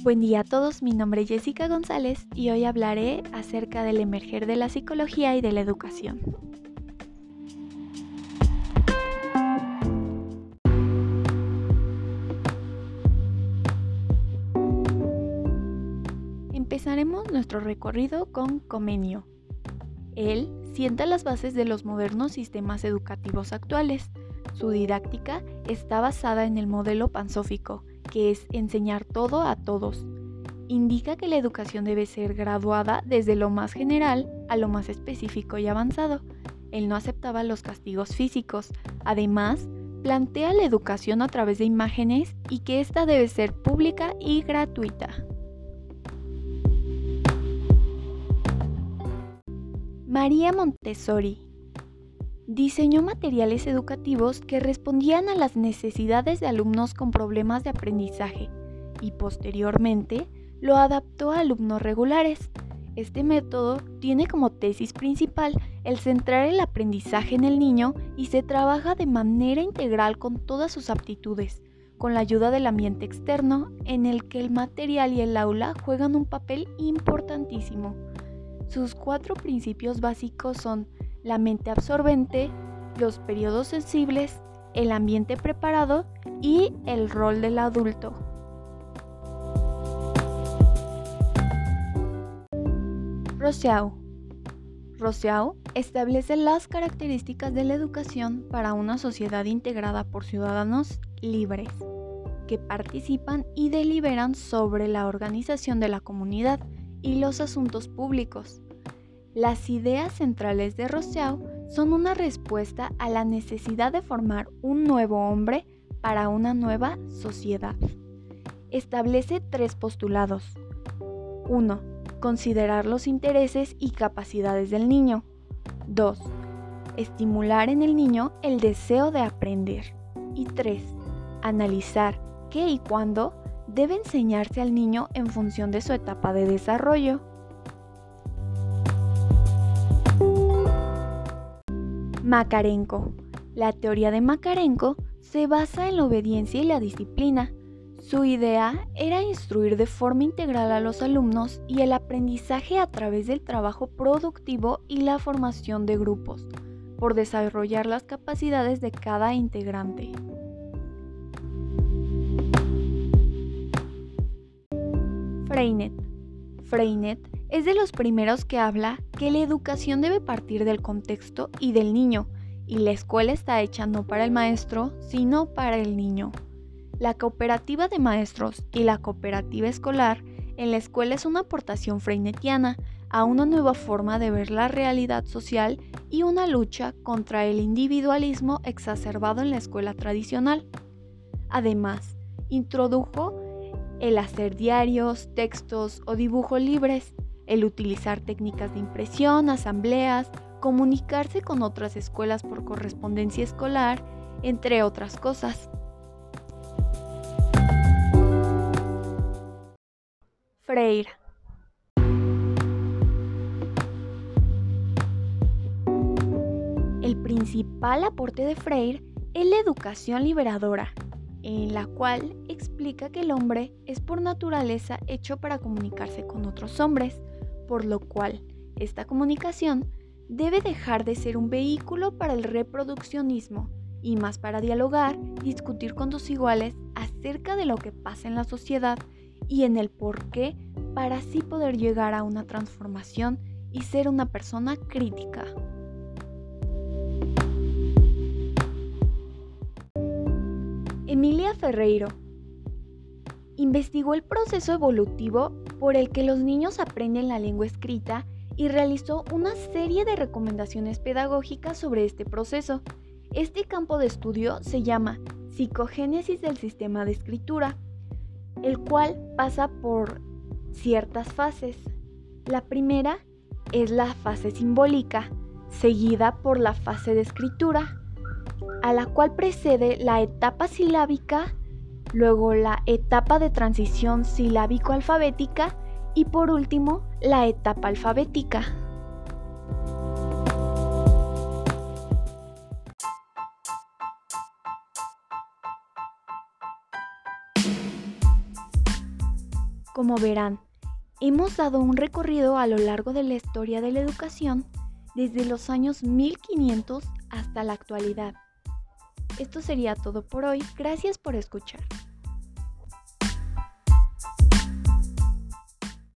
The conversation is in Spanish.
Buen día a todos, mi nombre es Jessica González y hoy hablaré acerca del emerger de la psicología y de la educación. Empezaremos nuestro recorrido con Comenio. Él sienta las bases de los modernos sistemas educativos actuales. Su didáctica está basada en el modelo pansófico, que es enseñar todo a todos. Indica que la educación debe ser graduada desde lo más general a lo más específico y avanzado. Él no aceptaba los castigos físicos. Además, plantea la educación a través de imágenes y que ésta debe ser pública y gratuita. María Montessori diseñó materiales educativos que respondían a las necesidades de alumnos con problemas de aprendizaje y posteriormente lo adaptó a alumnos regulares. Este método tiene como tesis principal el centrar el aprendizaje en el niño y se trabaja de manera integral con todas sus aptitudes, con la ayuda del ambiente externo en el que el material y el aula juegan un papel importantísimo. Sus cuatro principios básicos son la mente absorbente, los periodos sensibles, el ambiente preparado y el rol del adulto. Rousseau establece las características de la educación para una sociedad integrada por ciudadanos libres, que participan y deliberan sobre la organización de la comunidad y los asuntos públicos las ideas centrales de Rousseau son una respuesta a la necesidad de formar un nuevo hombre para una nueva sociedad. Establece tres postulados. 1. Considerar los intereses y capacidades del niño. 2. Estimular en el niño el deseo de aprender. Y 3. Analizar qué y cuándo debe enseñarse al niño en función de su etapa de desarrollo. Makarenko. La teoría de Makarenko se basa en la obediencia y la disciplina. Su idea era instruir de forma integral a los alumnos y el aprendizaje a través del trabajo productivo y la formación de grupos, por desarrollar las capacidades de cada integrante. Freinet. Freinet es de los primeros que habla que la educación debe partir del contexto y del niño, y la escuela está hecha no para el maestro, sino para el niño. La cooperativa de maestros y la cooperativa escolar en la escuela es una aportación freinetiana a una nueva forma de ver la realidad social y una lucha contra el individualismo exacerbado en la escuela tradicional. Además, introdujo el hacer diarios, textos o dibujos libres, el utilizar técnicas de impresión, asambleas, comunicarse con otras escuelas por correspondencia escolar, entre otras cosas. Freire. El principal aporte de Freire es la educación liberadora, en la cual explica que el hombre es por naturaleza hecho para comunicarse con otros hombres, por lo cual esta comunicación debe dejar de ser un vehículo para el reproduccionismo y más para dialogar, discutir con tus iguales acerca de lo que pasa en la sociedad y en el por qué para así poder llegar a una transformación y ser una persona crítica. Emilia Ferreiro investigó el proceso evolutivo por el que los niños aprenden la lengua escrita y realizó una serie de recomendaciones pedagógicas sobre este proceso. Este campo de estudio se llama psicogénesis del sistema de escritura, el cual pasa por ciertas fases. La primera es la fase simbólica, seguida por la fase de escritura, a la cual precede la etapa silábica luego la etapa de transición silábico-alfabética y por último la etapa alfabética. Como verán, hemos dado un recorrido a lo largo de la historia de la educación desde los años 1500 hasta la actualidad. Esto sería todo por hoy. Gracias por escuchar.